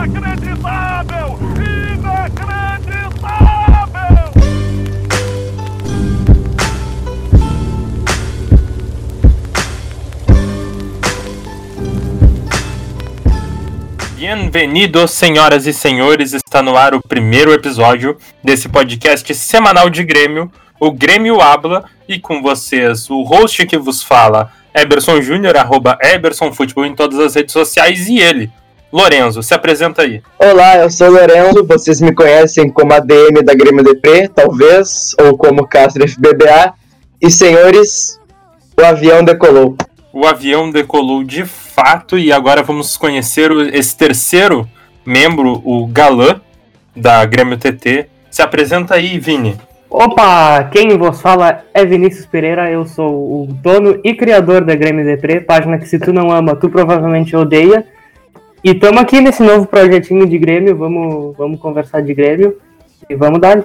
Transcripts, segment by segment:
Inacreditável! Inacreditável! Bem-vindos, senhoras e senhores, está no ar o primeiro episódio desse podcast semanal de Grêmio, o Grêmio Habla, e com vocês, o host que vos fala, Eberson Júnior, arroba Eberson Futebol em todas as redes sociais, e ele, Lorenzo, se apresenta aí. Olá, eu sou o Lorenzo, vocês me conhecem como ADM da Grêmio Depre, talvez, ou como Castro FBBA, e senhores, o avião decolou. O avião decolou de fato e agora vamos conhecer esse terceiro membro, o Galã, da Grêmio TT. Se apresenta aí, Vini. Opa, quem vos fala é Vinícius Pereira, eu sou o dono e criador da Grêmio Depre, página que se tu não ama, tu provavelmente odeia. E estamos aqui nesse novo projetinho de Grêmio, vamos, vamos conversar de Grêmio e vamos dar.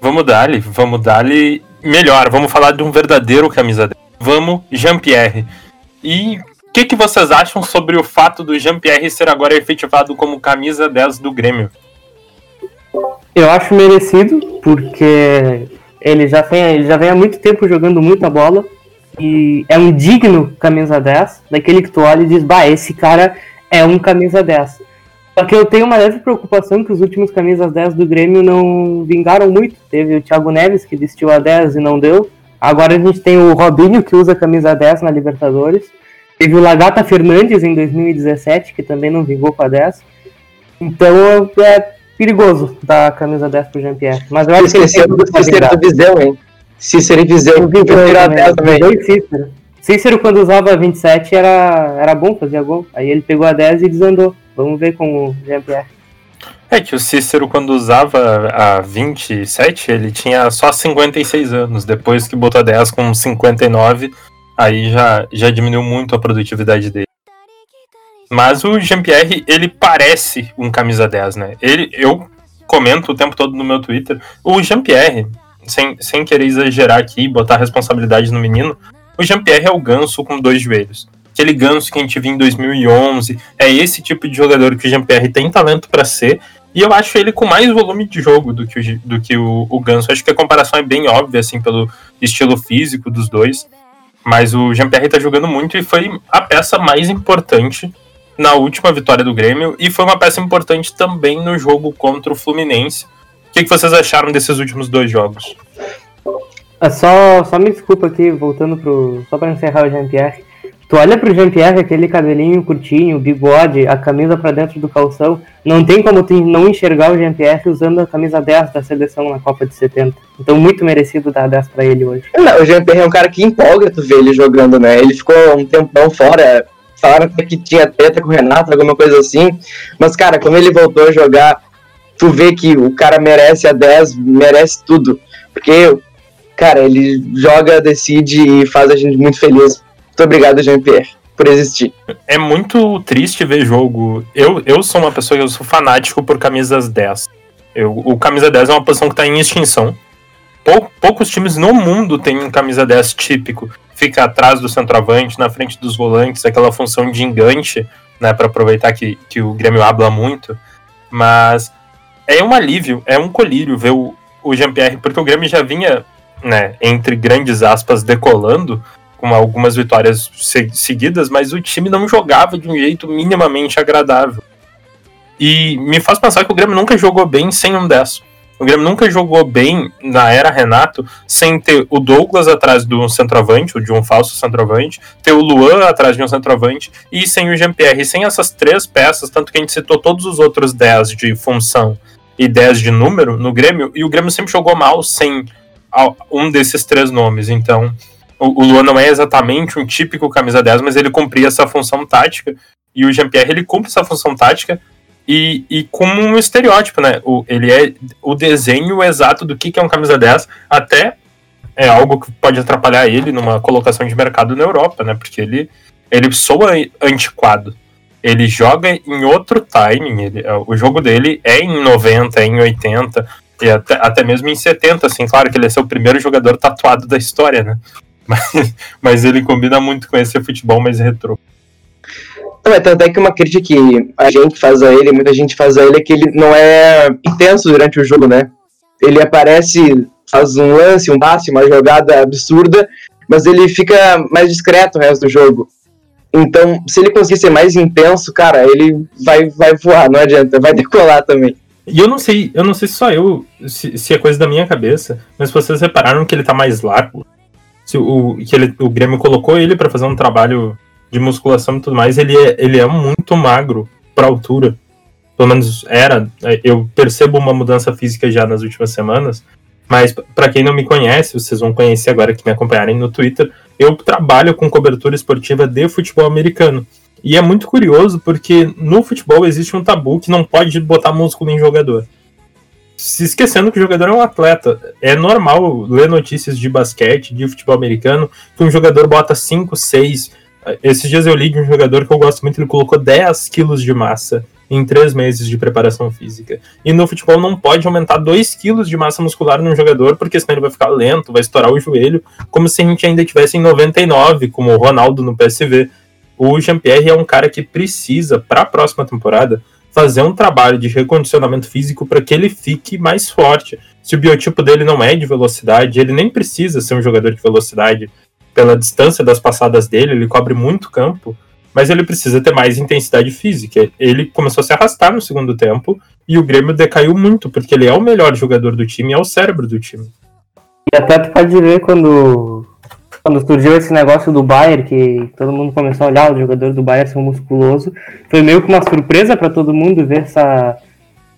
Vamos dar-lhe, vamos dar-lhe melhor, vamos falar de um verdadeiro camisa 10. Vamos, Jean-Pierre. E o que, que vocês acham sobre o fato do Jean-Pierre ser agora efetivado como camisa 10 do Grêmio? Eu acho merecido, porque ele já, vem, ele já vem há muito tempo jogando muita bola e é um digno camisa 10, daquele que tu olha e diz, bah, esse cara é um camisa 10. Só que eu tenho uma leve preocupação que os últimos camisas 10 do Grêmio não vingaram muito. Teve o Thiago Neves que vestiu a 10 e não deu. Agora a gente tem o Robinho que usa a camisa 10 na Libertadores. Teve o Lagata Fernandes em 2017, que também não vingou com a 10. Então é perigoso dar a camisa 10 pro Jean-Pierre. Mas eu acho que ele Esqueceu do Cícero do Viseu, hein? Cícero e Viseu, Eu vi eu dois tirar também, 10 também. dois Cícero. Cícero, quando usava 27, era, era bom, fazia gol. Aí ele pegou a 10 e desandou. Vamos ver com o Jean-Pierre. É que o Cícero, quando usava a 27, ele tinha só 56 anos. Depois que botou a 10 com 59, aí já, já diminuiu muito a produtividade dele. Mas o Jean-Pierre, ele parece um camisa 10, né? Ele, eu comento o tempo todo no meu Twitter. O Jean-Pierre, sem, sem querer exagerar aqui e botar responsabilidade no menino, o Jean-Pierre é o ganso com dois joelhos. Aquele ganso que a gente viu em 2011. É esse tipo de jogador que o Jean-Pierre tem talento para ser. E eu acho ele com mais volume de jogo do que, o, do que o, o Ganso. Acho que a comparação é bem óbvia, assim, pelo estilo físico dos dois. Mas o Jean-Pierre tá jogando muito e foi a peça mais importante na última vitória do Grêmio. E foi uma peça importante também no jogo contra o Fluminense. O que, que vocês acharam desses últimos dois jogos? É só, só me desculpa aqui, voltando pro. Só pra encerrar o Jean-Pierre. Tu olha pro Jean-Pierre, aquele cabelinho curtinho, bigode, a camisa pra dentro do calção. Não tem como tu não enxergar o Jean-Pierre usando a camisa 10 da seleção na Copa de 70. Então, muito merecido dar 10 pra ele hoje. Não, o Jean-Pierre é um cara que empolga tu ver ele jogando, né? Ele ficou um tempão fora, falaram até que tinha treta com o Renato, alguma coisa assim. Mas, cara, quando ele voltou a jogar, tu vê que o cara merece a 10, merece tudo. Porque, cara, ele joga, decide e faz a gente muito feliz. Muito obrigado, Jean-Pierre, por existir. É muito triste ver jogo. Eu, eu sou uma pessoa eu sou fanático por camisas 10. Eu, o camisa 10 é uma posição que está em extinção. Pou- poucos times no mundo têm um camisa 10 típico. Fica atrás do centroavante, na frente dos volantes, aquela função de engante, né, para aproveitar que, que o Grêmio habla muito. Mas é um alívio, é um colírio ver o, o Jean-Pierre, porque o Grêmio já vinha, né, entre grandes aspas, decolando com algumas vitórias se- seguidas, mas o time não jogava de um jeito minimamente agradável. E me faz pensar que o Grêmio nunca jogou bem sem um 10. O Grêmio nunca jogou bem na era Renato sem ter o Douglas atrás de um centroavante, ou de um falso centroavante, ter o Luan atrás de um centroavante e sem o Jean-Pierre. Sem essas três peças, tanto que a gente citou todos os outros 10 de função e 10 de número no Grêmio, e o Grêmio sempre jogou mal sem um desses três nomes. Então, o, o Luan não é exatamente um típico camisa 10, mas ele cumpria essa função tática. E o Jean-Pierre, ele cumpre essa função tática e, e como um estereótipo, né? O, ele é o desenho exato do que, que é um camisa 10, até é algo que pode atrapalhar ele numa colocação de mercado na Europa, né? Porque ele, ele soa antiquado. Ele joga em outro timing. Ele, o jogo dele é em 90, é em 80, e até, até mesmo em 70, assim. Claro que ele é seu primeiro jogador tatuado da história, né? Mas, mas ele combina muito com esse futebol mais retrô. Não, é tanto é que uma crítica que a gente faz a ele, muita gente faz a ele, é que ele não é intenso durante o jogo, né? Ele aparece, faz um lance, um passe, uma jogada absurda, mas ele fica mais discreto o resto do jogo. Então, se ele conseguir ser mais intenso, cara, ele vai, vai voar, não adianta, vai decolar também. E eu não sei, eu não sei se só eu, se, se é coisa da minha cabeça, mas vocês repararam que ele tá mais largo? Se o, que ele, o Grêmio colocou ele para fazer um trabalho de musculação e tudo mais, ele é, ele é muito magro pra altura. Pelo menos era. Eu percebo uma mudança física já nas últimas semanas. Mas para quem não me conhece, vocês vão conhecer agora que me acompanharem no Twitter, eu trabalho com cobertura esportiva de futebol americano. E é muito curioso porque no futebol existe um tabu que não pode botar músculo em jogador. Se esquecendo que o jogador é um atleta. É normal ler notícias de basquete, de futebol americano, que um jogador bota 5, 6. Esses dias eu li de um jogador que eu gosto muito, ele colocou 10 quilos de massa em três meses de preparação física. E no futebol não pode aumentar 2 quilos de massa muscular num jogador, porque senão ele vai ficar lento, vai estourar o joelho, como se a gente ainda tivesse em 99, como o Ronaldo no PSV o Jean-Pierre é um cara que precisa, para a próxima temporada, fazer um trabalho de recondicionamento físico para que ele fique mais forte. Se o biotipo dele não é de velocidade, ele nem precisa ser um jogador de velocidade pela distância das passadas dele, ele cobre muito campo, mas ele precisa ter mais intensidade física. Ele começou a se arrastar no segundo tempo e o Grêmio decaiu muito, porque ele é o melhor jogador do time, é o cérebro do time. E até tu pode ver quando quando surgiu esse negócio do Bayern, que todo mundo começou a olhar o jogador do Bayern ser musculoso, foi meio que uma surpresa para todo mundo ver essa,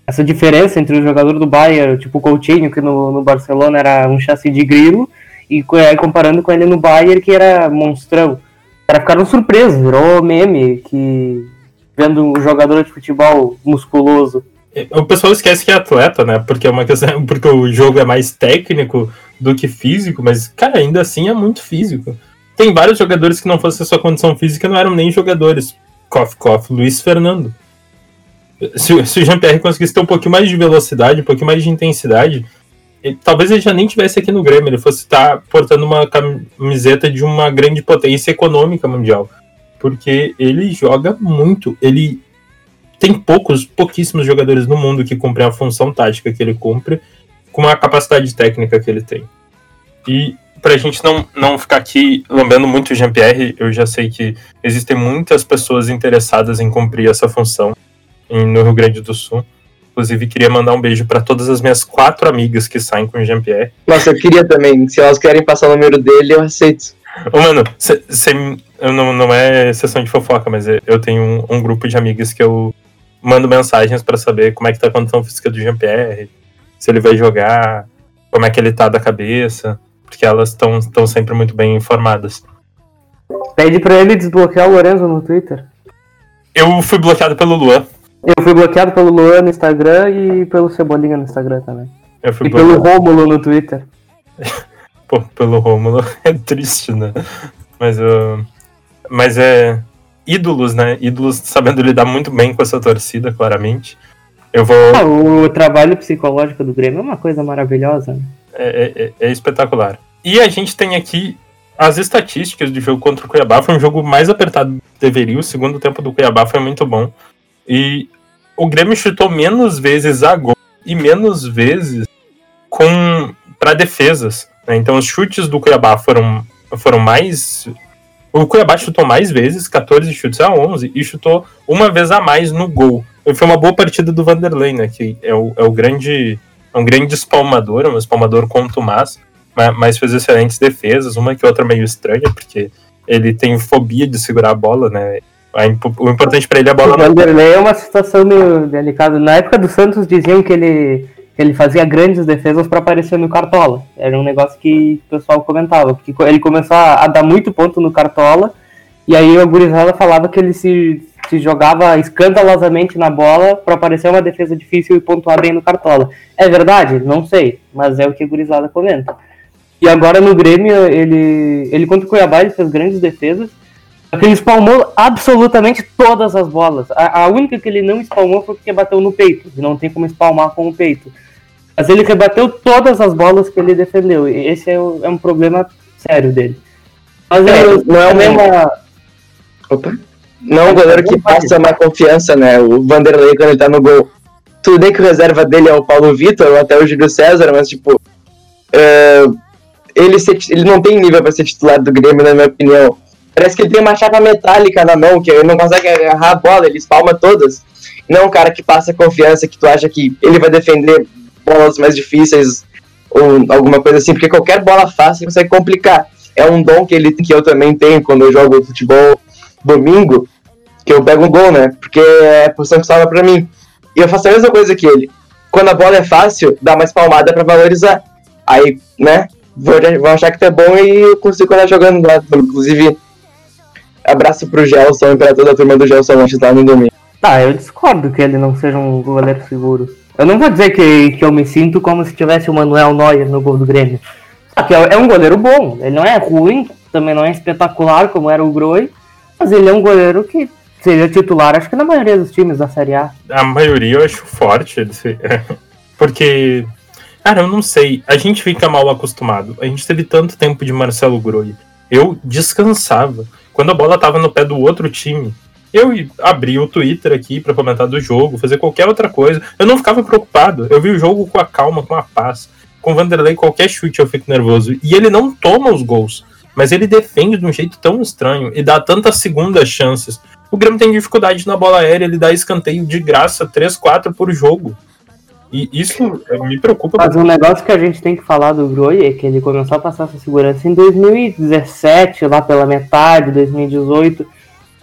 essa diferença entre o jogador do Bayern, tipo o Coutinho, que no, no Barcelona era um chassi de grilo, e aí comparando com ele no Bayern, que era monstrão. Os caras ficaram surpresos, virou meme, que vendo um jogador de futebol musculoso. O pessoal esquece que é atleta, né? Porque é uma questão, porque o jogo é mais técnico do que físico, mas, cara, ainda assim é muito físico. Tem vários jogadores que não fosse a sua condição física, não eram nem jogadores. Cof, cof, Luiz Fernando. Se, se o Jean-Pierre conseguisse ter um pouquinho mais de velocidade, um pouquinho mais de intensidade, talvez ele já nem tivesse aqui no Grêmio, ele fosse estar portando uma camiseta de uma grande potência econômica mundial. Porque ele joga muito. Ele tem poucos, pouquíssimos jogadores no mundo que cumprem a função tática que ele cumpre com a capacidade técnica que ele tem. E para a gente não, não ficar aqui lambendo muito o Jean-Pierre, eu já sei que existem muitas pessoas interessadas em cumprir essa função no Rio Grande do Sul. Inclusive, queria mandar um beijo para todas as minhas quatro amigas que saem com o Jean-Pierre. Nossa, eu queria também. Se elas querem passar o número dele, eu aceito. Ô, mano, cê, cê, não, não é sessão de fofoca, mas eu tenho um, um grupo de amigas que eu mando mensagens para saber como é que tá a condição física do Jean-Pierre, se ele vai jogar, como é que ele tá da cabeça, porque elas estão sempre muito bem informadas. Pede pra ele desbloquear o Lorenzo no Twitter. Eu fui bloqueado pelo Luan. Eu fui bloqueado pelo Luan no Instagram e pelo Cebolinha no Instagram também. Eu fui e bloqueado. pelo Rômulo no Twitter. Pô, pelo Rômulo é triste, né? Mas, uh, mas é ídolos, né? Ídolos sabendo lidar muito bem com essa torcida, claramente. Eu vou. Ah, o trabalho psicológico do Grêmio é uma coisa maravilhosa. Né? É, é, é, espetacular. E a gente tem aqui as estatísticas do jogo contra o Cuiabá. Foi um jogo mais apertado do que deveria. O segundo tempo do Cuiabá foi muito bom. E o Grêmio chutou menos vezes a gol e menos vezes com para defesas. Né? Então os chutes do Cuiabá foram, foram mais. O Cuiabá chutou mais vezes, 14 chutes a 11, e chutou uma vez a mais no gol foi uma boa partida do Vanderlei, né? Que é o, é o grande. É um grande espalmador, um espalmador contumaz, mas, mas fez excelentes defesas, uma que outra meio estranha, porque ele tem fobia de segurar a bola, né? O importante para ele é a bola. O Vanderlei é uma situação meio delicada. Na época do Santos diziam que ele, que ele fazia grandes defesas para aparecer no Cartola. Era um negócio que o pessoal comentava, porque ele começou a, dar muito ponto no Cartola, e aí o gurizada falava que ele se se jogava escandalosamente na bola para aparecer uma defesa difícil e pontuar bem no Cartola. É verdade? Não sei, mas é o que a gurizada comenta. E agora no Grêmio, ele, ele contra o Cuiabá, ele fez grandes defesas, ele espalmou absolutamente todas as bolas. A, a, única que ele não espalmou foi porque bateu no peito, e não tem como espalmar com o peito. Mas ele rebateu todas as bolas que ele defendeu, e esse é, o, é um problema sério dele. Mas É, eu, não é o mesmo-. Opa. Não é um goleiro que passa mais confiança, né? O Vanderlei quando ele tá no gol. Tudo bem que o reserva dele é o Paulo Vitor ou até o Júlio César, mas tipo. é, ele, ser- ele não tem nível pra ser titular do Grêmio, na minha opinião. Parece que ele tem uma chapa metálica na mão, que ele não consegue agarrar a bola, ele espalma todas. Não é um cara que passa confiança, que tu acha que ele vai defender bolas mais difíceis ou alguma coisa assim, porque qualquer bola fácil ele consegue complicar. É um dom que ele que eu também tenho quando eu jogo futebol domingo, que eu pego um gol, né? Porque é a posição que salva pra mim. E eu faço a mesma coisa que ele. Quando a bola é fácil, dá mais palmada pra valorizar. Aí, né? Vou, vou achar que tá bom e eu consigo andar jogando lá. Inclusive, abraço pro Gelson e pra toda a turma do Gelson Lanches lá no domingo. Tá, eu discordo que ele não seja um goleiro seguro. Eu não vou dizer que, que eu me sinto como se tivesse o Manuel Neuer no gol do Grêmio. Só que é, é um goleiro bom. Ele não é ruim, também não é espetacular como era o Groi, mas ele é um goleiro que seria titular, acho que na maioria dos times da Série A. A maioria eu acho forte. Porque, cara, eu não sei. A gente fica mal acostumado. A gente teve tanto tempo de Marcelo Groi. Eu descansava. Quando a bola tava no pé do outro time, eu abria o Twitter aqui pra comentar do jogo, fazer qualquer outra coisa. Eu não ficava preocupado. Eu vi o jogo com a calma, com a paz. Com o Vanderlei, qualquer chute eu fico nervoso. E ele não toma os gols. Mas ele defende de um jeito tão estranho e dá tantas segundas chances. O Grêmio tem dificuldade na bola aérea, ele dá escanteio de graça, 3, 4 por jogo. E isso me preocupa. Mas um negócio que a gente tem que falar do Groi é que ele começou a passar essa segurança em 2017, lá pela metade, 2018.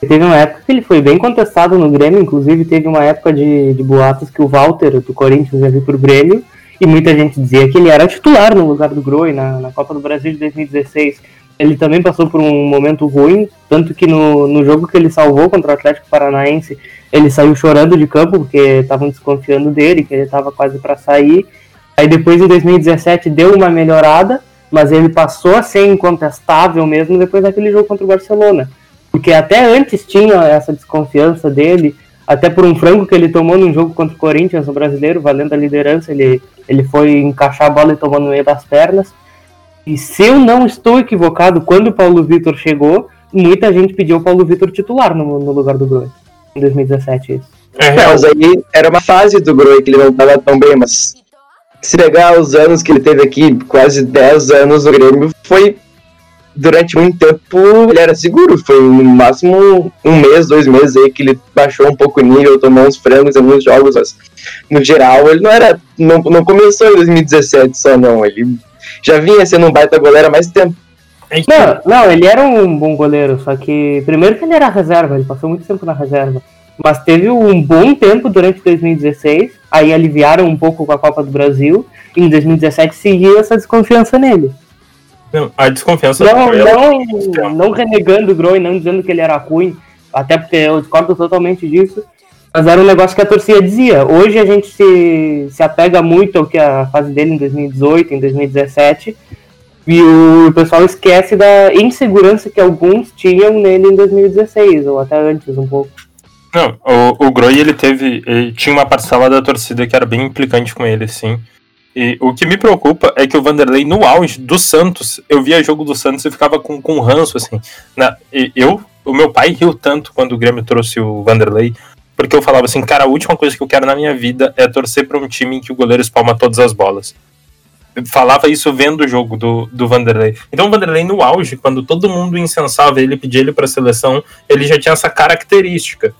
E teve uma época que ele foi bem contestado no Grêmio, inclusive teve uma época de, de boatos que o Walter, do Corinthians, ia vir pro Grêmio, e muita gente dizia que ele era titular no lugar do Groi na, na Copa do Brasil de 2016. Ele também passou por um momento ruim, tanto que no, no jogo que ele salvou contra o Atlético Paranaense, ele saiu chorando de campo porque estavam desconfiando dele, que ele estava quase para sair. Aí depois em 2017 deu uma melhorada, mas ele passou a ser incontestável mesmo depois daquele jogo contra o Barcelona. Porque até antes tinha essa desconfiança dele, até por um frango que ele tomou num jogo contra o Corinthians, no brasileiro, valendo a liderança, ele, ele foi encaixar a bola e tomou no meio das pernas. E se eu não estou equivocado, quando o Paulo Vitor chegou, muita gente pediu o Paulo Vitor titular no, no lugar do Groi. Em 2017, isso. É É, mas aí era uma fase do Groi que ele não tava tão bem, mas se pegar os anos que ele teve aqui, quase 10 anos no Grêmio, foi durante muito tempo ele era seguro, foi no máximo um mês, dois meses aí que ele baixou um pouco o nível, tomou uns frangos em alguns jogos, mas no geral ele não era, não, não começou em 2017 só não, ele já vinha sendo um baita goleiro há mais tempo. É Não, não, ele era um bom goleiro, só que primeiro que ele era reserva, ele passou muito tempo na reserva. Mas teve um bom tempo durante 2016, aí aliviaram um pouco com a Copa do Brasil, e em 2017 seguiu essa desconfiança nele. não, a desconfiança Não, não, não renegando o Groi, não dizendo que ele era ruim, até porque eu discordo totalmente disso, mas era um negócio que a torcida dizia. Hoje a gente se, se apega muito ao que a fase dele em 2018, em 2017, e o pessoal esquece da insegurança que alguns tinham nele em 2016, ou até antes um pouco. Não, o, o Groi, ele teve. Ele tinha uma parcela da torcida que era bem implicante com ele, sim. E o que me preocupa é que o Vanderlei, no auge do Santos, eu via jogo do Santos e ficava com, com ranço, assim. Na, eu, o meu pai riu tanto quando o Grêmio trouxe o Vanderlei, porque eu falava assim, cara, a última coisa que eu quero na minha vida é torcer pra um time em que o goleiro espalma todas as bolas. Eu falava isso vendo o jogo do, do Vanderlei. Então o Vanderlei, no auge, quando todo mundo incensava ele, pedia ele pra seleção, ele já tinha essa característica.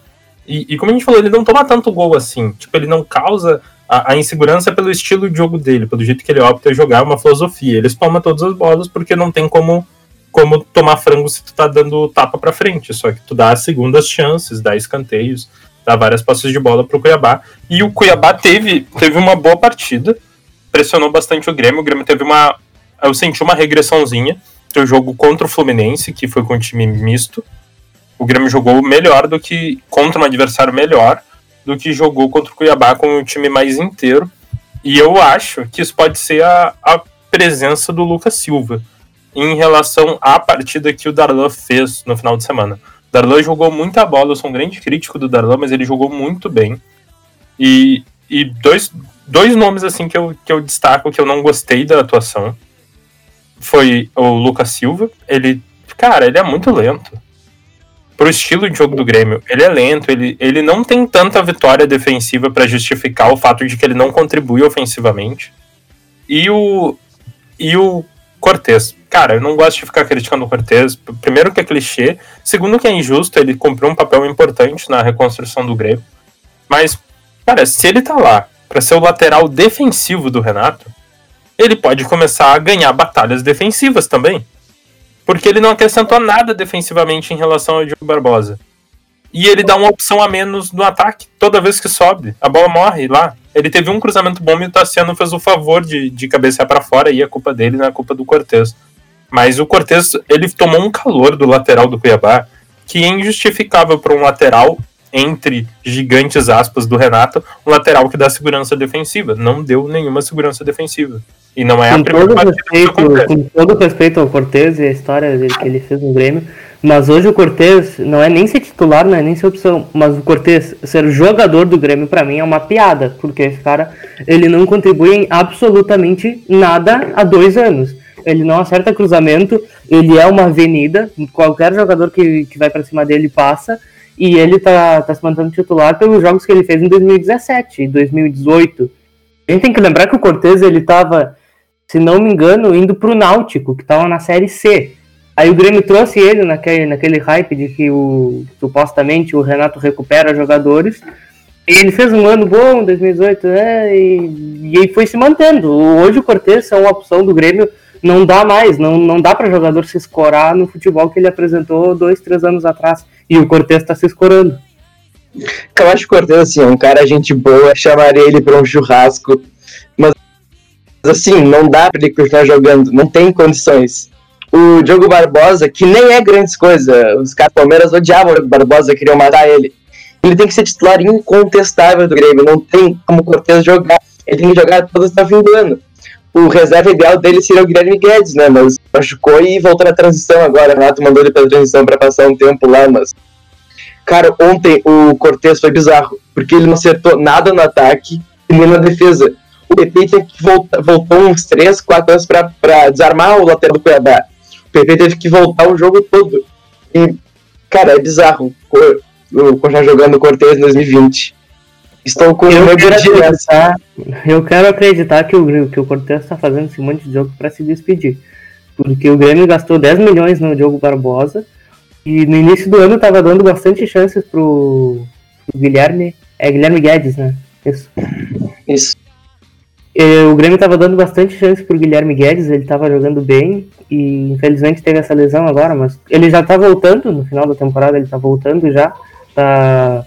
E, e como a gente falou, ele não toma tanto gol assim. Tipo, ele não causa a, a insegurança pelo estilo de jogo dele, pelo jeito que ele opta jogar, é uma filosofia. Ele espalma todas as bolas porque não tem como, como tomar frango se tu tá dando tapa pra frente. Só que tu dá as segundas chances, dá escanteios, dá várias passes de bola pro Cuiabá. E o Cuiabá teve, teve uma boa partida, pressionou bastante o Grêmio. O Grêmio teve uma. Eu senti uma regressãozinha do jogo contra o Fluminense, que foi com um time misto o Grêmio jogou melhor do que contra um adversário melhor do que jogou contra o Cuiabá com o time mais inteiro. E eu acho que isso pode ser a, a presença do Lucas Silva em relação à partida que o Darlan fez no final de semana. Darlan jogou muita bola, eu sou um grande crítico do Darlan, mas ele jogou muito bem. E, e dois, dois nomes assim que eu, que eu destaco que eu não gostei da atuação foi o Lucas Silva. Ele cara, ele é muito lento. Pro estilo de jogo do Grêmio, ele é lento, ele, ele não tem tanta vitória defensiva para justificar o fato de que ele não contribui ofensivamente. E o, e o Cortez. Cara, eu não gosto de ficar criticando o Cortez. Primeiro que é clichê, segundo que é injusto, ele cumpriu um papel importante na reconstrução do Grêmio. Mas, cara, se ele tá lá para ser o lateral defensivo do Renato, ele pode começar a ganhar batalhas defensivas também. Porque ele não acrescentou nada defensivamente em relação ao Diogo Barbosa. E ele dá uma opção a menos no ataque toda vez que sobe. A bola morre lá. Ele teve um cruzamento bom e o Tassiano fez o favor de, de cabecear para fora e a culpa dele não é culpa do Cortez. Mas o Cortez, ele tomou um calor do lateral do Cuiabá que é injustificável para um lateral entre gigantes aspas do Renato, um lateral que dá segurança defensiva. Não deu nenhuma segurança defensiva. E não é com a primeira todo respeito. Com todo respeito ao Cortez e a história dele que ele fez no Grêmio, mas hoje o Cortez não é nem ser titular, não é nem ser opção, mas o Cortez ser jogador do Grêmio pra mim é uma piada, porque esse cara ele não contribui em absolutamente nada há dois anos. Ele não acerta cruzamento, ele é uma avenida, qualquer jogador que, que vai pra cima dele passa, e ele tá, tá se mantendo titular pelos jogos que ele fez em 2017 e 2018. A gente tem que lembrar que o Cortez ele tava se não me engano, indo pro Náutico, que tava na Série C. Aí o Grêmio trouxe ele naquele, naquele hype de que o, supostamente o Renato recupera jogadores. E ele fez um ano bom em 2018, né? E, e foi se mantendo. Hoje o Cortez é uma opção do Grêmio, não dá mais, não, não dá para jogador se escorar no futebol que ele apresentou dois, três anos atrás. E o Cortez tá se escorando. Eu acho que o Cortez, assim, é um cara gente boa, chamaria ele pra um churrasco, mas assim, não dá pra ele continuar jogando, não tem condições. O Diogo Barbosa, que nem é grandes coisas, os caras do Palmeiras odiavam o Diogo Barbosa, queriam matar ele. Ele tem que ser titular incontestável do Grêmio, não tem como o Cortez jogar, ele tem que jogar todos até o fim do ano. O reserva ideal dele seria o Guilherme Guedes, né, mas machucou e voltou na transição agora, o Renato mandou ele pra transição pra passar um tempo lá, mas Cara, ontem o Cortez foi bizarro, porque ele não acertou nada no ataque e nem na defesa. O PP teve que voltar, voltou uns 3, 4 anos pra, pra desarmar o lateral do Cuiabá. O PP teve que voltar o jogo todo. E, cara, é bizarro continuar jogando o Cortez em 2020. Estou com Eu medo quero de acreditar, eu quero acreditar que o, que o Cortez está fazendo esse monte de jogo para se despedir. Porque o Grêmio gastou 10 milhões no Diogo Barbosa e no início do ano estava dando bastante chances pro, pro Guilherme. É Guilherme Guedes, né? Isso. isso. E o Grêmio estava dando bastante chance pro Guilherme Guedes, ele estava jogando bem e infelizmente teve essa lesão agora, mas ele já tá voltando, no final da temporada ele tá voltando já, tá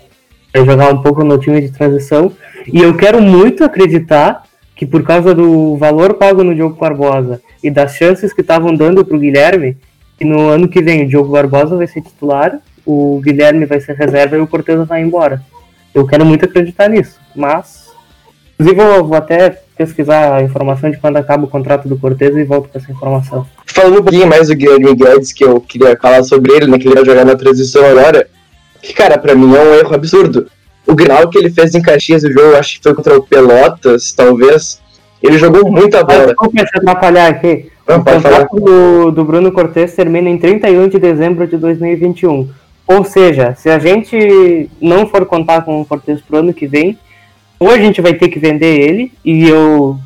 vai jogar um pouco no time de transição. E eu quero muito acreditar que por causa do valor pago no Diogo Barbosa e das chances que estavam dando pro Guilherme, que no ano que vem o Diogo Barbosa vai ser titular, o Guilherme vai ser reserva e o Cortez vai embora. Eu quero muito acreditar nisso, mas Inclusive, eu vou até pesquisar a informação de quando acaba o contrato do Cortez e volto com essa informação. Falando um pouquinho mais do Guilherme Guedes, que eu queria falar sobre ele, né, que ele vai jogar na transição agora, que, cara, pra mim é um erro absurdo. O Grenal que ele fez em Caxias, o jogo, acho que foi contra o Pelotas, talvez, ele jogou muita bola. desculpa te atrapalhar aqui. Não, O contrato do, do Bruno Cortez termina em 31 de dezembro de 2021. Ou seja, se a gente não for contar com o Cortez pro ano que vem, ou a gente vai ter que vender ele, e eu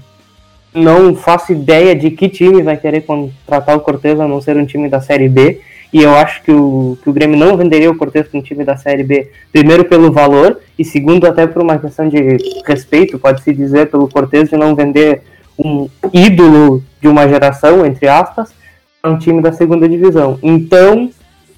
não faço ideia de que time vai querer contratar o Cortez a não ser um time da Série B. E eu acho que o, que o Grêmio não venderia o Cortez para um time da Série B, primeiro pelo valor, e segundo até por uma questão de respeito, pode-se dizer, pelo Cortez de não vender um ídolo de uma geração, entre aspas, para um time da segunda divisão. Então,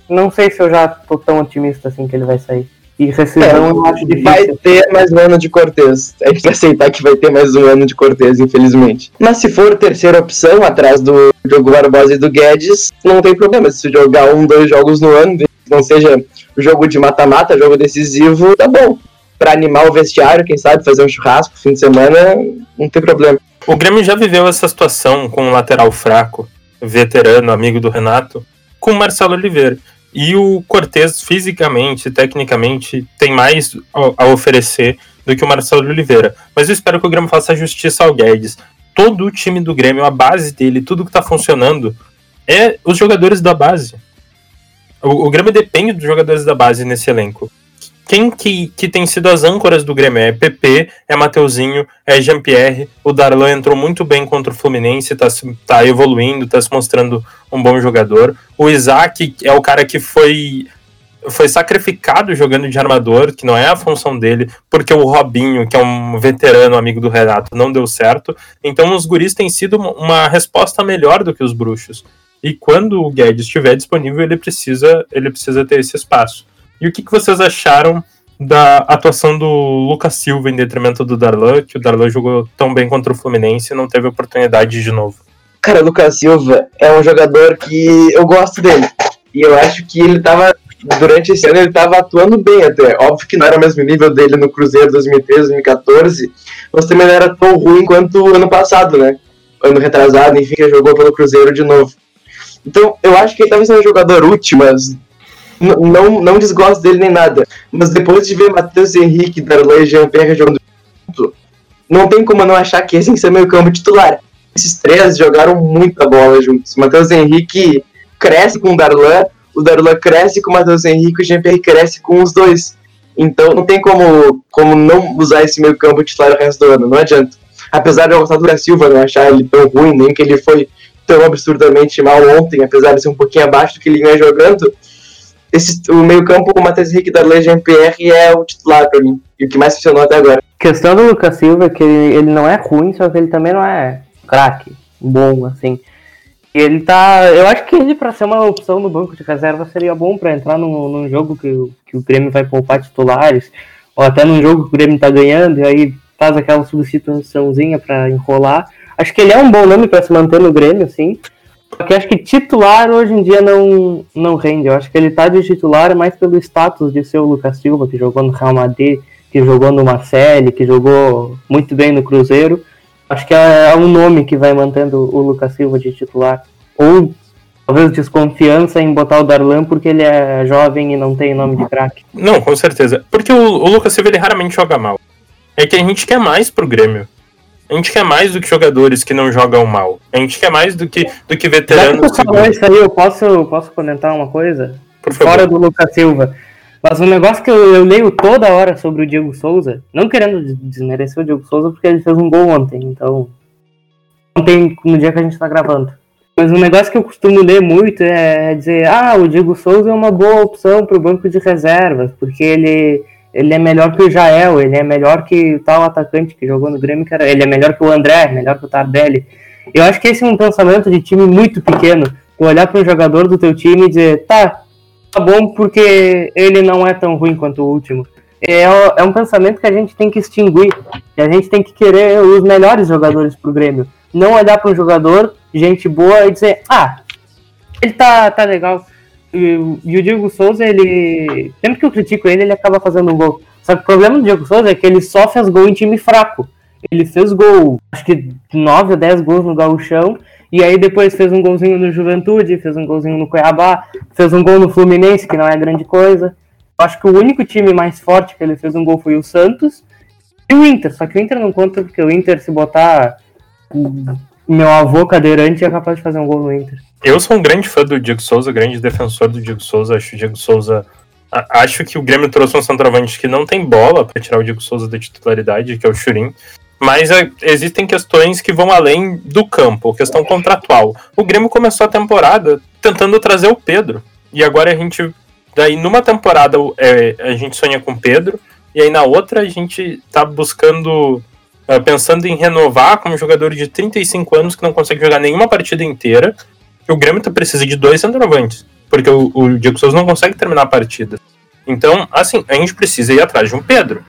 não sei se eu já tô tão otimista assim que ele vai sair. E rescisão eu acho difícil. Vai ter mais um ano de Cortez. A gente vai aceitar que vai ter mais um ano de Cortez, infelizmente. Mas se for terceira opção, atrás do Diogo Barbosa e do Guedes, não tem problema. Se jogar um, dois jogos no ano, que não seja jogo de mata-mata, jogo decisivo, tá bom. Pra animar o vestiário, quem sabe, fazer um churrasco fim de semana, não tem problema. O Grêmio já viveu essa situação com um lateral fraco, veterano, amigo do Renato, com o Marcelo Oliveira. E o Cortez, fisicamente, tecnicamente, tem mais a oferecer do que o Marcelo Oliveira. Mas eu espero que o Grêmio faça justiça ao Guedes. Todo o time do Grêmio, a base dele, tudo que tá funcionando, é os jogadores da base. O, o Grêmio depende dos jogadores da base nesse elenco. Quem que, que tem sido as âncoras do Grêmio? É PP, é Mateuzinho, é Jean-Pierre. O Darlan entrou muito bem contra o Fluminense, tá, tá evoluindo, tá se mostrando um bom jogador. O Isaac é o cara que foi foi sacrificado jogando de armador, que não é a função dele, porque o Robinho, que é um veterano amigo do Renato, não deu certo. Então os guris têm sido uma- uma resposta melhor do que os bruxos. E quando o Guedes estiver disponível, ele precisa, ele precisa ter esse espaço. E o que, que vocês acharam da atuação do Lucas Silva em detrimento do Darlan, que o Darlan jogou tão bem contra o Fluminense e não teve oportunidade de novo? Cara, o Lucas Silva é um jogador que eu gosto dele. E eu acho que ele tava, durante esse ano, ele tava atuando bem até. Óbvio que não era o mesmo nível dele no Cruzeiro 2013, 2014, mas também não era tão ruim quanto o ano passado, né? Ano retrasado, enfim, que jogou pelo Cruzeiro de novo. Então, eu acho que ele tava sendo um jogador útil, mas não, não desgosto dele nem nada. Mas depois de ver Matheus Henrique, Darlan e Jean-Pierre jogando junto, não tem como não achar que esse ser meio campo titular esses três jogaram muita bola juntos. Matheus Henrique cresce com o Darlan, o Darlan cresce com o Matheus Henrique, o Jean-Pierre cresce com os dois. Então não tem como, como não usar esse meio campo titular o resto do ano, não adianta. Apesar de eu gostar do Lucas Silva, não achar ele tão ruim, nem que ele foi tão absurdamente mal ontem, apesar de ser um pouquinho abaixo do que ele vinha jogando, esse, o meio campo com o Matheus Henrique, Darlan e Jean-Pierre é o titular pra mim, e o que mais funcionou até agora. A questão do Lucas Silva é que ele, ele não é ruim, só que ele também não é craque, bom, assim. E ele tá. Eu acho que ele, pra ser uma opção no banco de reserva, seria bom pra entrar num, num jogo que, que o Grêmio vai poupar titulares, ou até num jogo que o Grêmio tá ganhando, e aí faz aquela substituiçãozinha pra enrolar. Acho que ele é um bom nome pra se manter no Grêmio, assim. Só que acho que titular hoje em dia não, não rende. Eu acho que ele tá de titular mais pelo status de ser o Lucas Silva, que jogou no Real Madrid, que jogou no Marseille, que jogou muito bem no Cruzeiro. Acho que é, é um nome que vai mantendo o Lucas Silva de titular. Ou talvez desconfiança em botar o Darlan porque ele é jovem e não tem nome de craque. Não, com certeza. Porque o, o Lucas Silva ele raramente joga mal. É que a gente quer mais pro Grêmio. A gente quer mais do que jogadores que não jogam mal. A gente quer mais do que, do que Já que veteranos. falou isso aí, eu posso, posso comentar uma coisa? Por favor. Fora do Lucas Silva. Mas um negócio que eu, eu leio toda hora sobre o Diego Souza, não querendo des- desmerecer o Diego Souza, porque ele fez um gol ontem, então. Ontem, no dia que a gente tá gravando. Mas um negócio que eu costumo ler muito é dizer: ah, o Diego Souza é uma boa opção pro banco de reservas, porque ele, ele é melhor que o Jael, ele é melhor que o tal atacante que jogou no Grêmio, que era, ele é melhor que o André, melhor que o Tardelli. Eu acho que esse é um pensamento de time muito pequeno. Olhar para um jogador do teu time e dizer, tá, tá bom porque ele não é tão ruim quanto o último. É, é um pensamento que a gente tem que extinguir. E a gente tem que querer os melhores jogadores pro Grêmio. Não olhar para um jogador, gente boa, e dizer, ah, ele tá, tá legal. E, o- Diego Souza, ele. Sempre que eu critico ele, ele acaba fazendo um gol. Só que o problema do Diego Souza é que ele só fez gol em time fraco. Ele fez gol, acho que 9 ou 10 gols no Gauchão, e aí depois fez um golzinho no Juventude, fez um golzinho no Cuiabá, fez um gol no Fluminense, que não é grande coisa. Eu acho que o único time mais forte que ele fez um gol foi o Santos e o Inter. Só que o Inter não conta, porque o Inter, se botar meu avô cadeirante, é capaz de fazer um gol no Inter. Eu sou um grande fã do Diego Souza, grande defensor do Diego Souza. Acho o Diego Souza. a- Acho que o Grêmio trouxe um centroavante que não tem bola para tirar o Diego Souza da titularidade, que é o Churin. Mas é, existem questões que vão além do campo, questão contratual. O Grêmio começou a temporada tentando trazer o Pedro. E agora a gente. Daí, numa temporada, é, a gente sonha com o Pedro. E aí, na outra, a gente tá buscando. é, pensando em renovar como jogador de 35 anos que não consegue jogar nenhuma partida inteira. O Grêmio tá- precisa de dois centroavantes. Porque o, o Diego Souza não consegue terminar a partida. Então, assim, a gente precisa ir atrás de um Pedro.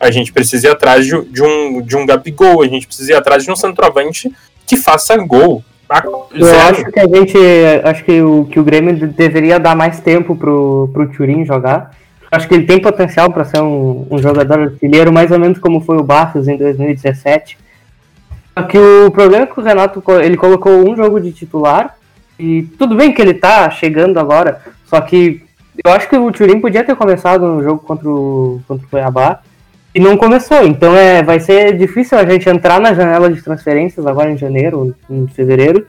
A gente precisa ir atrás de, de um, de um Gabigol. A gente precisa ir atrás de um centroavante que faça gol. Ah, Eu acho que a gente. Acho que o, que o Grêmio de- deveria dar mais tempo pro, pro Turin jogar. Acho que ele tem potencial para ser um, um jogador artilheiro, mais ou menos como foi o Barros em 2017. Que o problema é que o Renato ele colocou um jogo de titular. E tudo bem que ele tá chegando agora. Só que eu acho que o Turin podia ter começado no jogo contra o, contra o Cuiabá. E não começou, então é, vai ser difícil a gente entrar na janela de transferências agora em janeiro, em fevereiro,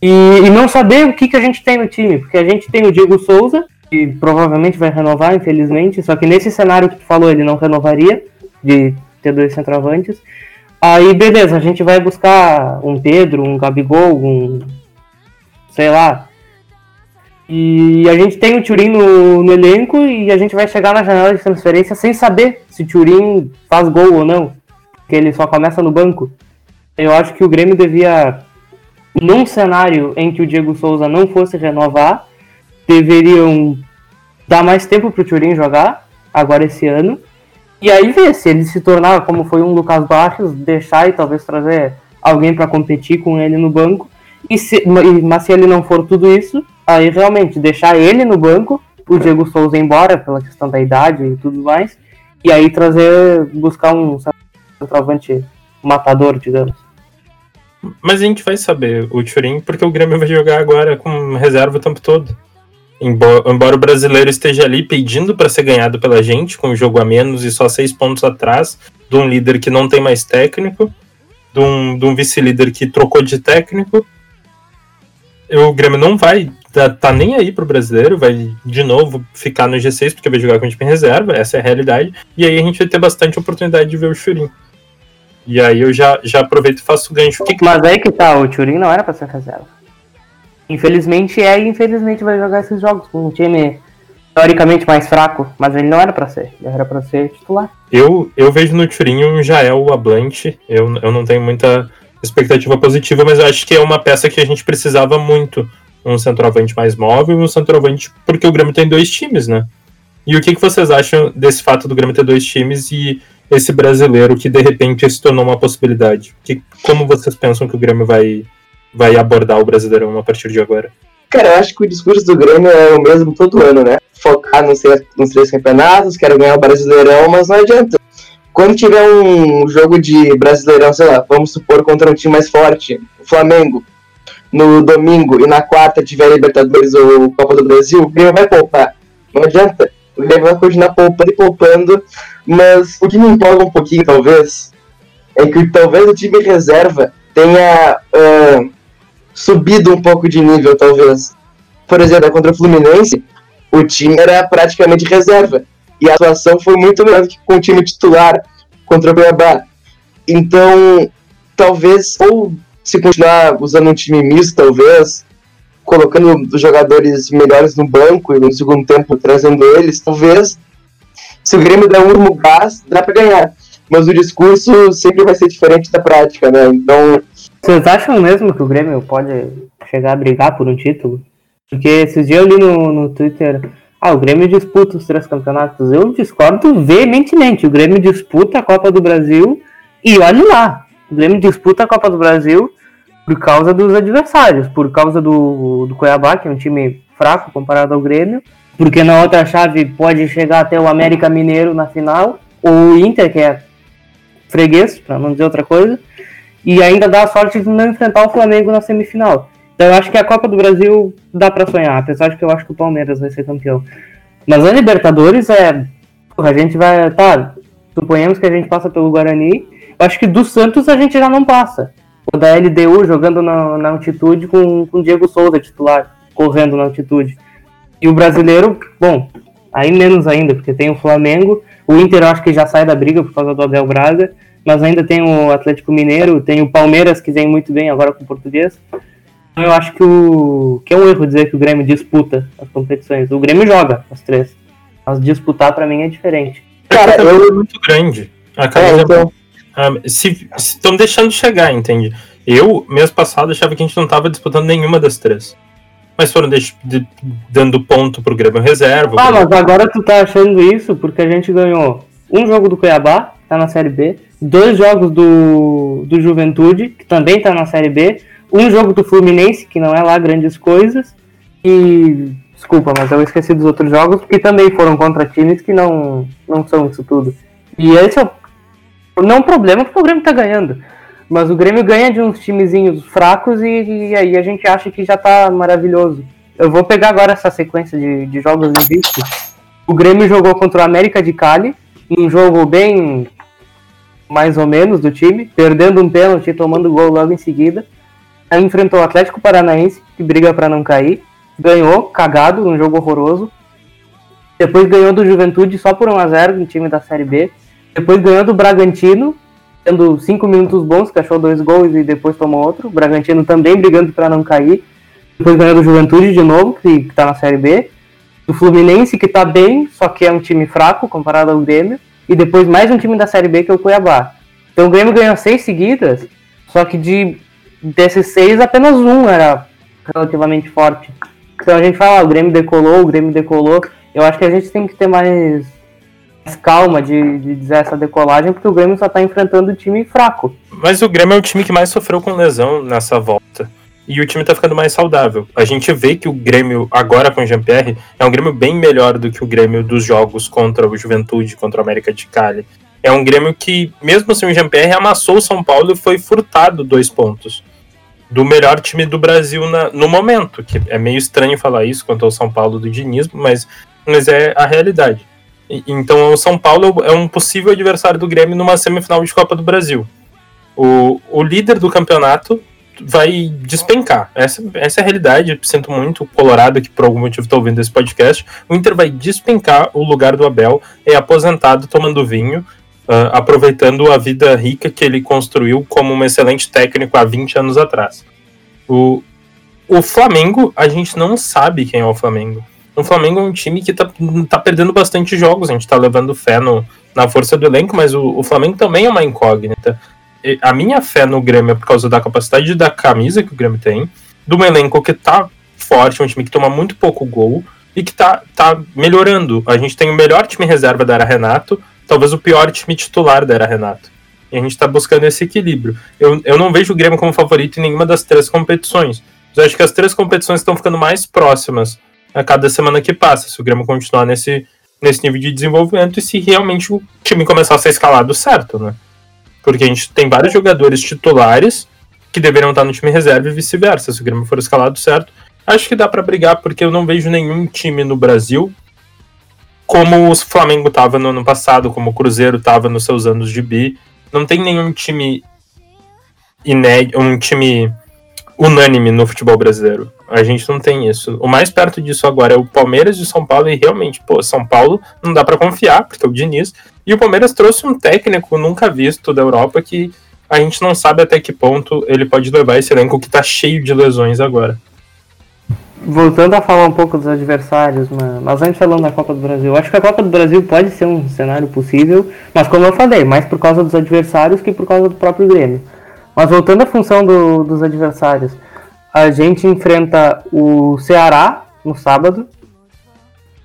E, e não saber o que, que a gente tem no time, porque a gente tem o Diego Souza, que provavelmente vai renovar, infelizmente, só que nesse cenário que tu falou, ele não renovaria, de ter dois centroavantes. Aí, beleza, a gente vai buscar um Pedro, um Gabigol, um. sei lá. E a gente tem o Turin no, no elenco e a gente vai chegar na janela de transferência sem saber se o Turin faz gol ou não, porque ele só começa no banco. Eu acho que o Grêmio devia, num cenário em que o Diego Souza não fosse renovar, deveriam dar mais tempo para o Turin jogar, agora esse ano, e aí ver se ele se tornar, como foi um Lucas Baixos, deixar e talvez trazer alguém para competir com ele no banco. E se, mas se ele não for tudo isso, aí realmente deixar ele no banco, o Diego Souza embora pela questão da idade e tudo mais, e aí trazer, buscar um centroavante matador, digamos. Mas a gente vai saber o Turin, porque o Grêmio vai jogar agora com reserva o tempo todo. Embora, embora o brasileiro esteja ali pedindo para ser ganhado pela gente, com um jogo a menos e só seis pontos atrás de um líder que não tem mais técnico, de um, um vice-líder que trocou de técnico, o Grêmio não vai tá, tá nem aí pro brasileiro, vai de novo ficar no G6 porque vai jogar com o time em reserva, essa é a realidade. E aí a gente vai ter bastante oportunidade de ver o Churin. E aí eu já, já aproveito e faço o gancho. Que... Mas aí que tá, o Churin não era para ser reserva. Infelizmente é e infelizmente vai jogar esses jogos com um time teoricamente mais fraco, mas ele não era para ser, ele era para ser titular. Eu, eu vejo no Turin um Jael Ablante, eu, eu não tenho muita expectativa positiva, mas eu acho que é uma peça que a gente precisava muito. Um centroavante mais móvel e um centroavante, porque o Grêmio tem dois times, né? E o que, que vocês acham desse fato do Grêmio ter dois times e esse brasileiro que de repente se tornou uma possibilidade? Que, como vocês pensam que o Grêmio vai, vai abordar o Brasileirão a partir de agora? Cara, eu acho que o discurso do Grêmio é o mesmo todo ano, né? Focar nos três, nos três campeonatos, quero ganhar o Brasileirão, mas não adianta. Quando tiver um jogo de Brasileirão, sei lá, vamos supor contra um time mais forte, o Flamengo, no domingo e na quarta tiver Libertadores ou Copa do Brasil, o Grêmio vai poupar. Não adianta. O Grêmio vai continuar poupando e poupando, mas o que me empolga um pouquinho, talvez, é que talvez o time reserva tenha uh, subido um pouco de nível, talvez. Por exemplo, contra o Fluminense, o time era praticamente reserva. E a atuação foi muito melhor que com o time titular contra o Cuiabá. Então, talvez, ou se continuar usando um time misto, talvez, colocando os jogadores melhores no banco e no segundo tempo trazendo eles, talvez, se o Grêmio der um urmo gás, dá para ganhar. Mas o discurso sempre vai ser diferente da prática, né? Então, vocês acham mesmo que o Grêmio pode chegar a brigar por um título? Porque esses dias eu li no, no Twitter, ah, o Grêmio disputa os três campeonatos. Eu discordo veementemente. O Grêmio disputa a Copa do Brasil e olha lá. O Grêmio disputa a Copa do Brasil por causa dos adversários, por causa do, do Cuiabá, que é um time fraco comparado ao Grêmio, porque na outra chave pode chegar até o América Mineiro na final, ou o Inter, que é freguês, para não dizer outra coisa e ainda dá a sorte de não enfrentar o Flamengo na semifinal. Então eu acho que a Copa do Brasil dá para sonhar, apesar de que eu acho que o Palmeiras vai ser campeão. Mas a Libertadores é. A gente vai. Tá, suponhamos que a gente passa pelo Guarani. Eu acho que do Santos a gente já não passa. O da LDU jogando na, na altitude com o Diego Souza titular, correndo na altitude. E o brasileiro, bom, aí menos ainda, porque tem o Flamengo. O Inter eu acho que já sai da briga por causa do Abel Braga mas ainda tem o Atlético Mineiro, tem o Palmeiras que vem muito bem agora com o português. Então eu acho que, o, que é um erro dizer que o Grêmio disputa as competições. O Grêmio joga as três. Mas disputar para mim é diferente. Cara, eu... é muito grande. A camisa é, então... Ah, se estão deixando de chegar, entende? Eu, mês passado, achava que a gente não estava disputando nenhuma das três. Mas foram de, de, dando ponto pro Grêmio reserva. Ah, mas agora tu tá achando isso porque a gente ganhou um jogo do Cuiabá, tá na Série B, dois jogos do, do Juventude, que também tá na Série B, um jogo do Fluminense, que não é lá grandes coisas, e. Desculpa, mas eu esqueci dos outros jogos, que também foram contra times que não, não são isso tudo. E esse é o, não é um problema porque o Grêmio tá ganhando. Mas o Grêmio ganha de uns timezinhos fracos e, e aí a gente acha que já tá maravilhoso. Eu vou pegar agora essa sequência de, de jogos invictos. O Grêmio jogou contra o América de Cali, um jogo bem mais ou menos do time, perdendo um pênalti e tomando gol logo em seguida. Aí enfrentou o Atlético Paranaense, que briga para não cair. Ganhou, cagado, um jogo horroroso. Depois ganhou do Juventude só por 1x0 no time da Série B. Depois ganhou do Bragantino, tendo 5 minutos bons, que achou dois gols e depois tomou outro. O Bragantino também brigando para não cair. Depois ganhou do Juventude de novo, que, que tá na Série B. Do Fluminense, que tá bem, só que é um time fraco comparado ao Grêmio. E depois mais um time da Série B, que é o Cuiabá. Então o Grêmio ganhou seis seguidas, só que de desses seis, apenas um era relativamente forte. Então a gente fala, ah, o Grêmio decolou, o Grêmio decolou. Eu acho que a gente tem que ter mais, mais calma de, de dizer essa decolagem, porque o Grêmio só tá enfrentando o time fraco. Mas o Grêmio é o time que mais sofreu com lesão nessa volta. E o time tá ficando mais saudável. A gente vê que o Grêmio, agora com o Jean-Pierre, é um Grêmio bem melhor do que o Grêmio dos jogos contra o Juventude, contra o América de Cali. É um Grêmio que, mesmo sem o Jean-Pierre, amassou o São Paulo e foi furtado dois pontos do melhor time do Brasil na, no momento, que é meio estranho falar isso quanto ao São Paulo do dinismo, mas, mas é a realidade. E, então o São Paulo é um possível adversário do Grêmio numa semifinal de Copa do Brasil. O, o líder do campeonato vai despencar. Essa, essa é a realidade. Sinto muito Colorado que por algum motivo está ouvindo esse podcast. O Inter vai despencar o lugar do Abel, é aposentado tomando vinho uh, aproveitando a vida rica que ele construiu como um excelente técnico há 20 anos atrás. O, o Flamengo, a gente não sabe quem é o Flamengo. O Flamengo é um time que tá, tá perdendo bastante jogos, a gente tá levando fé no, na força do elenco, mas o, o Flamengo também é uma incógnita. A minha fé no Grêmio é por causa da capacidade da camisa que o Grêmio tem, do elenco que tá forte, um time que toma muito pouco gol e que tá, tá melhorando. A gente tem o melhor time reserva da era Renato, talvez o pior time titular da era Renato. E a gente está buscando esse equilíbrio. Eu, eu não vejo o Grêmio como favorito em nenhuma das três competições. Eu acho que as três competições estão ficando mais próximas a cada semana que passa, se o Grêmio continuar nesse, nesse nível de desenvolvimento e se realmente o time começar a ser escalado certo, né? Porque a gente tem vários jogadores titulares que deveriam estar no time reserva e vice-versa. Se o Grêmio for escalado certo, acho que dá para brigar, porque eu não vejo nenhum time no Brasil como o Flamengo estava no ano passado, como o Cruzeiro estava nos seus anos de bi. Não tem nenhum time inédito, um time unânime no futebol brasileiro. A gente não tem isso. O mais perto disso agora é o Palmeiras de São Paulo e realmente, pô, São Paulo não dá para confiar, porque o Diniz. E o Palmeiras trouxe um técnico nunca visto da Europa que a gente não sabe até que ponto ele pode levar esse elenco que tá cheio de lesões agora voltando a falar um pouco dos adversários, mas antes falando da Copa do Brasil, acho que a Copa do Brasil pode ser um cenário possível, mas como eu falei, mais por causa dos adversários que por causa do próprio Grêmio. Mas voltando à função do, dos adversários, a gente enfrenta o Ceará no sábado,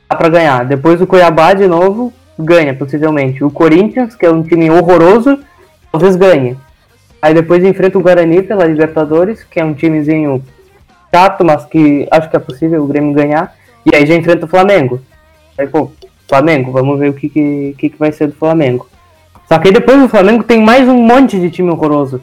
dá para ganhar. Depois o Cuiabá de novo ganha possivelmente. O Corinthians, que é um time horroroso, talvez ganhe. Aí depois enfrenta o Guarani pela Libertadores, que é um timezinho chato, mas que acho que é possível o Grêmio ganhar. E aí já enfrenta o Flamengo. Aí, pô, Flamengo, vamos ver o que, que, que, vai ser do Flamengo. Só que aí depois do Flamengo tem mais um monte de time horroroso.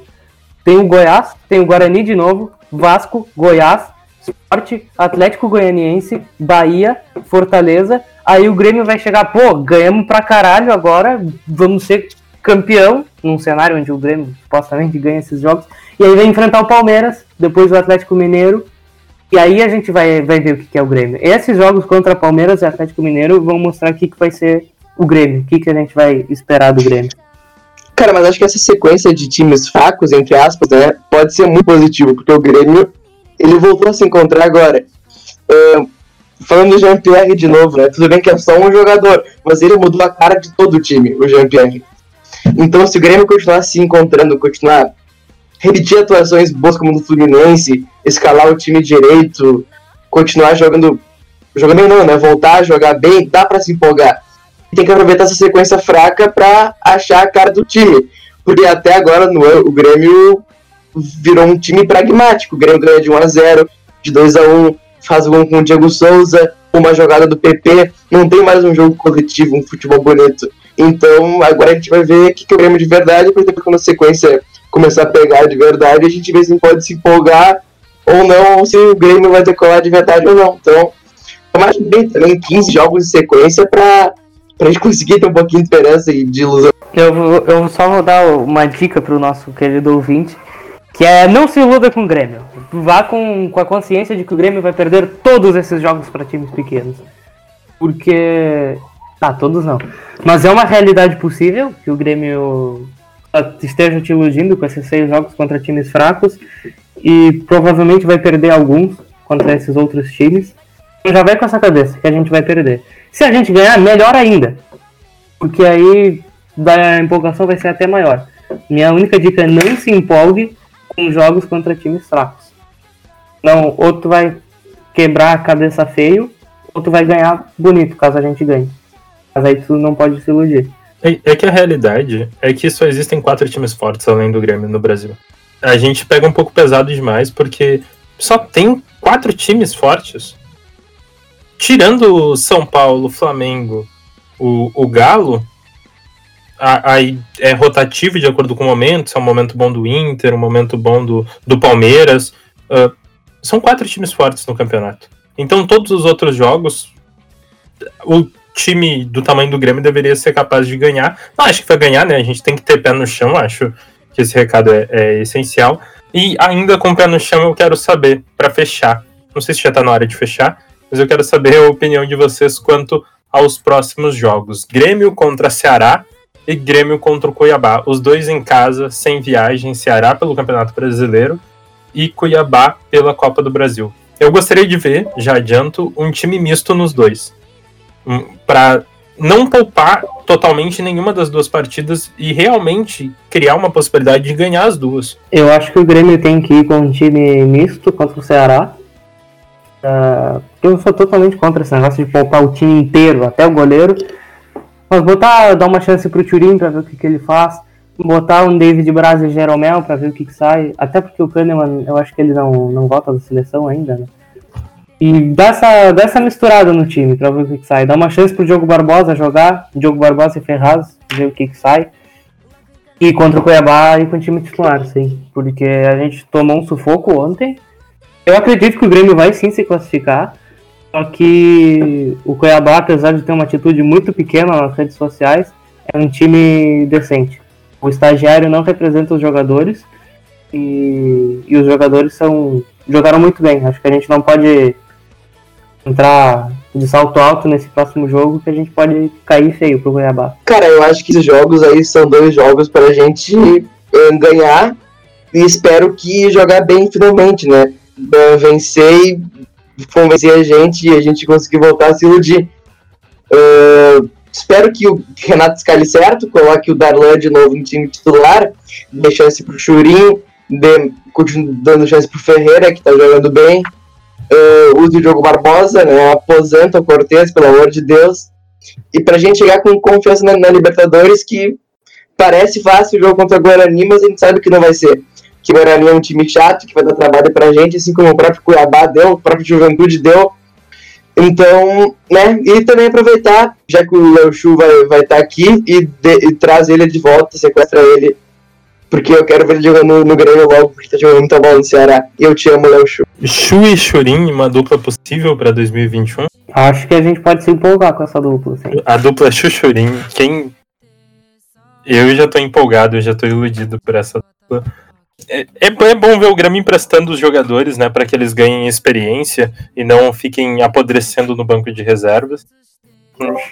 Tem o Goiás, tem o Guarani de novo, Vasco, Goiás, Sport, Atlético Goianiense, Bahia, Fortaleza. Aí o Grêmio vai chegar, pô, ganhamos pra caralho agora, vamos ser campeão, num cenário onde o Grêmio supostamente ganha esses jogos. E aí vai enfrentar o Palmeiras, depois o Atlético Mineiro, e aí a gente vai, vai ver o que é o Grêmio. Esses jogos contra Palmeiras e Atlético Mineiro vão mostrar o que, vai ser o Grêmio, o que, que a gente vai esperar do Grêmio. Cara, mas acho que essa sequência de times fracos, entre aspas, né, pode ser muito positivo, porque o Grêmio, ele voltou a se encontrar agora. Falando do Jean-Pierre de novo, né, tudo bem que é só um jogador, mas ele mudou a cara de todo o time, o Jean-Pierre. Então, se o Grêmio continuar se encontrando, continuar repetir atuações boas como no Fluminense, escalar o time direito, continuar jogando. Jogando não, né? Voltar a jogar bem, dá para se empolgar. E tem que aproveitar essa sequência fraca para achar a cara do time. Porque até agora no, o Grêmio virou um time pragmático. O Grêmio ganha de 1 a 0 de 2 a 1 faz um com o Diego Souza, uma jogada do PP. Não tem mais um jogo coletivo, um futebol bonito. Então agora a gente vai ver o que, que é o Grêmio de verdade, depois quando a sequência começar a pegar de verdade, a gente vê se pode se empolgar ou não, ou se o Grêmio vai decolar de verdade ou não. Então, eu acho bem também 15 jogos de sequência para a gente conseguir ter um pouquinho de esperança e de ilusão. Eu, eu só vou dar uma dica para o nosso querido ouvinte, Que é não se iluda com o Grêmio. Vá com, com a consciência de que o Grêmio vai perder todos esses jogos para times pequenos. Porque. Tá, todos não. Mas é uma realidade possível que o Grêmio esteja te iludindo com esses seis jogos contra times fracos e provavelmente vai perder alguns contra esses outros times. Então já vai com essa cabeça que a gente vai perder. Se a gente ganhar, melhor ainda. Porque aí a empolgação vai ser até maior. Minha única dica é não se empolgue com jogos contra times fracos. Não, ou tu vai quebrar a cabeça feio, ou tu vai ganhar bonito, caso a gente ganhe. Mas aí tu não pode se iludir. É, é que a realidade é que só existem quatro times fortes além do Grêmio no Brasil. A gente pega um pouco pesado demais porque só tem quatro times fortes. Tirando São Paulo, Flamengo, o, o Galo, aí é rotativo de acordo com o momento, se é um momento bom do Inter, um momento bom do, do Palmeiras. Uh, são quatro times fortes no campeonato. Então todos os outros jogos, o time do tamanho do Grêmio deveria ser capaz de ganhar. Não acho que vai ganhar, né? A gente tem que ter pé no chão, acho que esse recado é, é essencial. E ainda com o pé no chão eu quero saber, para fechar, não sei se já tá na hora de fechar, mas eu quero saber a opinião de vocês quanto aos próximos jogos. Grêmio contra Ceará e Grêmio contra o Cuiabá. Os dois em casa, sem viagem, Ceará pelo Campeonato Brasileiro e Cuiabá pela Copa do Brasil. Eu gostaria de ver, já adianto, um time misto nos dois. Para não poupar totalmente nenhuma das duas partidas e realmente criar uma possibilidade de ganhar as duas. Eu acho que o Grêmio tem que ir com um time misto contra o Ceará. Uh, eu sou totalmente contra esse negócio de poupar o time inteiro, até o goleiro. Mas botar, dar uma chance pro Turim para ver o que, que ele faz. Botar um David Braz e Jeromel para ver o que, que sai. Até porque o Kahneman, eu acho que ele não, não volta da seleção ainda, né? E dá essa, dá essa misturada no time pra ver o que, que sai. Dá uma chance pro Diogo Barbosa jogar. Diogo Barbosa e Ferraz, ver o que, que sai. E contra o Cuiabá e com o time titular, sim. Porque a gente tomou um sufoco ontem. Eu acredito que o Grêmio vai sim se classificar. Só que o Cuiabá, apesar de ter uma atitude muito pequena nas redes sociais, é um time decente. O estagiário não representa os jogadores e, e os jogadores são jogaram muito bem. Acho que a gente não pode entrar de salto alto nesse próximo jogo que a gente pode cair feio pro Cuiabá. Cara, eu acho que esses jogos aí são dois jogos pra gente eh, ganhar e espero que jogar bem finalmente, né? Vencer e convencer a gente e a gente conseguir voltar a se iludir. Uh, espero que o Renato escale certo, coloque o Darlan de novo no time titular, dê chance pro Churinho, continue dando chance pro Ferreira, que tá jogando bem. Uh, use o Diogo Barbosa, né? Aposenta o Cortez, pelo amor de Deus. E pra gente chegar com confiança na, na Libertadores, que parece fácil o jogo contra o Guarani, mas a gente sabe que não vai ser que o Guarani é um time chato, que vai dar trabalho pra gente, assim como o próprio Cuiabá deu, o próprio Juventude deu. Então, né, e também aproveitar, já que o Léo Chu vai estar vai tá aqui, e, de, e traz ele de volta, sequestra ele, porque eu quero ver ele jogando no, no Grêmio logo, porque tá jogando muito bola no Ceará. E eu te amo, Léo Chu. Chu e Churin, uma dupla possível pra 2021? Acho que a gente pode se empolgar com essa dupla, sim. A dupla Chu Churin, quem... Eu já tô empolgado, eu já tô iludido por essa dupla. É, é, é, bom ver o Grêmio emprestando os jogadores, né, para que eles ganhem experiência e não fiquem apodrecendo no banco de reservas.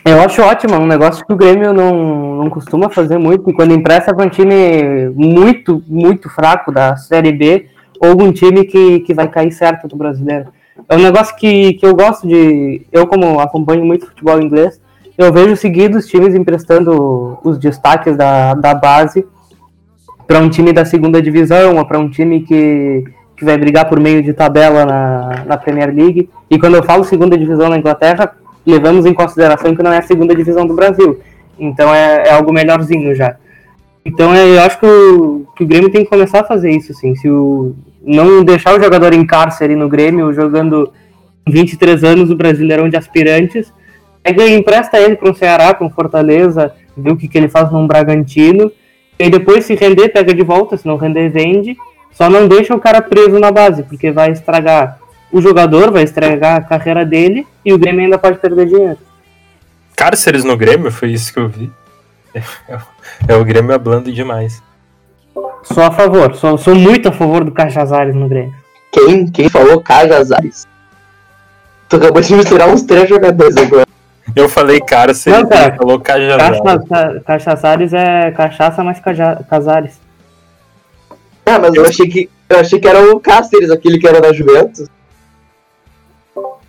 Eu acho ótimo, é um negócio que o Grêmio não, não costuma fazer muito, e quando empresta para um time muito, muito fraco da Série B, ou um time que, que vai cair certo do brasileiro. É um negócio que, que eu gosto de. Eu, como acompanho muito futebol inglês, eu vejo seguidos times emprestando os destaques da, da base para um time da segunda divisão ou para um time que, que vai brigar por meio de tabela na, na Premier League. E quando eu falo segunda divisão na Inglaterra, levamos em consideração que não é a segunda divisão do Brasil. Então é, é algo melhorzinho já. Então é, eu acho que o, que o Grêmio tem que começar a fazer isso, assim. Se o, não deixar o jogador em cárcere no Grêmio, jogando 23 anos o Brasileirão de aspirantes, pega e empresta ele para um Ceará, para um Fortaleza, ver o que, que ele faz num Bragantino e depois, se render, pega de volta. Se não render, vende. Só não deixa o cara preso na base, porque vai estragar o jogador, vai estragar a carreira dele e o Grêmio ainda pode perder dinheiro. Cárceres no Grêmio, foi isso que eu vi. É, é o Grêmio hablando demais. Sou a favor, sou, sou muito a favor do Cajazares no Grêmio. Quem, quem falou Cajazares? Tu acabou de misturar uns três jogadores agora. Eu falei cárcere, Não, cara. ele falou Cajazar. Cacha, Cachaçares é cachaça mais caja, Casares. Ah, mas eu achei que. Eu achei que era o Cáceres, aquele que era da Juventus.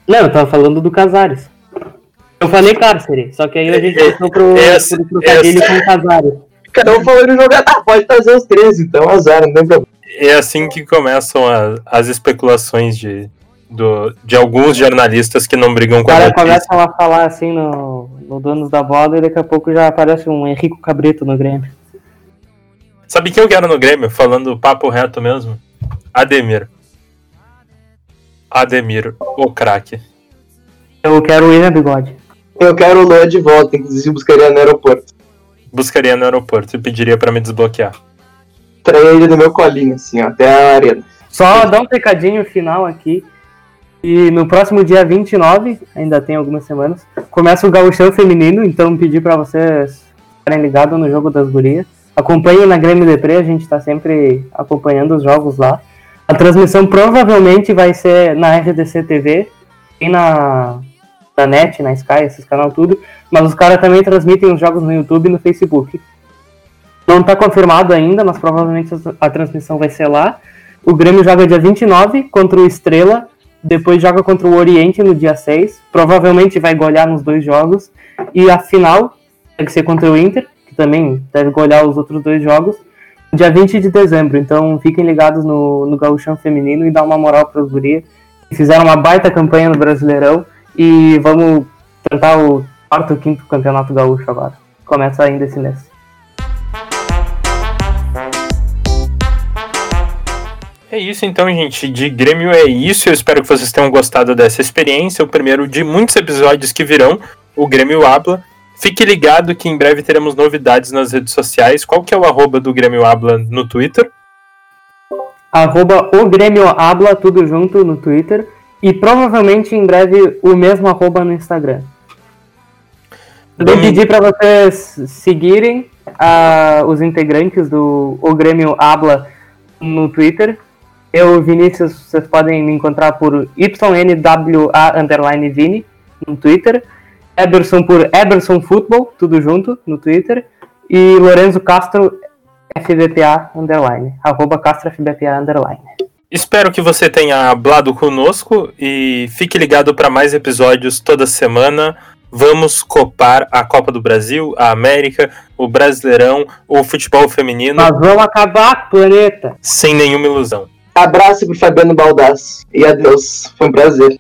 Não, eu tava falando do Casares. Eu falei cárcere, só que aí a gente É, passou pro, essa- pro trocadilho essa- com Casares. Cada um falando jogar. Ah, pode trazer os três, então, azar, não tem problema. É assim que começam a- as especulações de, do- de alguns jornalistas que não brigam com a cara notícia. começa a falar assim no, no Donos da Bola e daqui a pouco já aparece um Henrico Cabrito no Grêmio. Sabe quem eu quero no Grêmio? Falando papo reto mesmo? Ademir. Ademir, o craque. Eu quero o William Bigode. Eu quero o Luan de volta, inclusive buscaria no aeroporto. Buscaria no aeroporto e pediria pra me desbloquear. Traria ele no meu colinho, assim, ó, até a arena. Só dar um recadinho final aqui. E no próximo dia 29, ainda tem algumas semanas, começa o Gauchão Feminino, então pedir pra vocês ficarem ligados no jogo das gurias. Acompanhem na Grêmio Depre, a gente tá sempre acompanhando os jogos lá. A transmissão provavelmente vai ser na RDC TV e na, na NET, na Sky, esses canal tudo, mas os caras também transmitem os jogos no YouTube e no Facebook. Não tá confirmado ainda, mas provavelmente a transmissão vai ser lá. O Grêmio joga dia 29 contra o Estrela, depois joga contra o Oriente no dia 6. Provavelmente vai golear nos dois jogos. E a final deve ser contra o Inter, que também deve golear os outros dois jogos, dia 20 de dezembro. Então fiquem ligados no, no Gauchão Feminino e dá uma moral para os gurias. que Fizeram uma baita campanha no Brasileirão e vamos tentar o quarto quinto campeonato gaúcho agora. Começa ainda esse mês. É isso então, gente. De Grêmio é isso. Eu espero que vocês tenham gostado dessa experiência. O primeiro de muitos episódios que virão. O Grêmio Habla. Fique ligado que em breve teremos novidades nas redes sociais. Qual que é o arroba do Grêmio Habla no Twitter? arroba o Grêmio Habla, tudo junto no Twitter. E provavelmente em breve o mesmo arroba no Instagram. Também Domingo- pedir para vocês seguirem ah, os integrantes do O Grêmio Habla no Twitter. Eu, Vinícius, vocês podem me encontrar por YNWA underline Vini no Twitter. Eberson por Eberson Futebol, tudo junto no Twitter. E Lorenzo Castro FBPA underline, arroba Castro FBPA underline. Espero que você tenha hablado conosco e fique ligado para mais episódios toda semana. Vamos copar a Copa do Brasil, a América, o Brasileirão, o futebol feminino, Nós vamos acabar com o planeta. sem nenhuma ilusão. Abraço pro Fabiano Baldasso. E adeus. Foi um prazer.